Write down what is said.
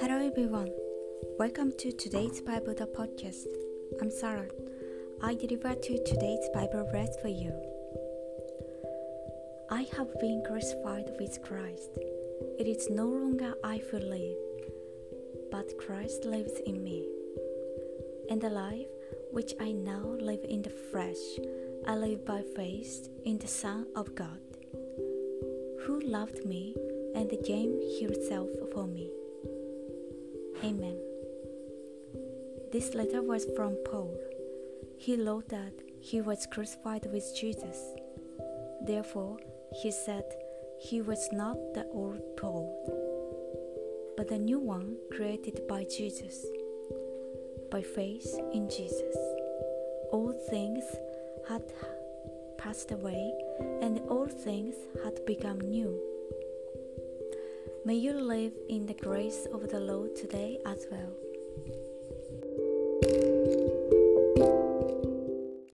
Hello everyone. Welcome to today's Bible the podcast. I'm Sarah. I deliver to today's Bible verse for you. I have been crucified with Christ. It is no longer I who live, but Christ lives in me. And the life which I now live in the flesh, I live by faith in the Son of God, who loved me and gave himself for me. Amen. This letter was from Paul. He wrote that he was crucified with Jesus. Therefore, he said he was not the old Paul, but the new one created by Jesus. By faith in Jesus, all things had passed away and all things had become new. May you live in the grace of the Lord today as well.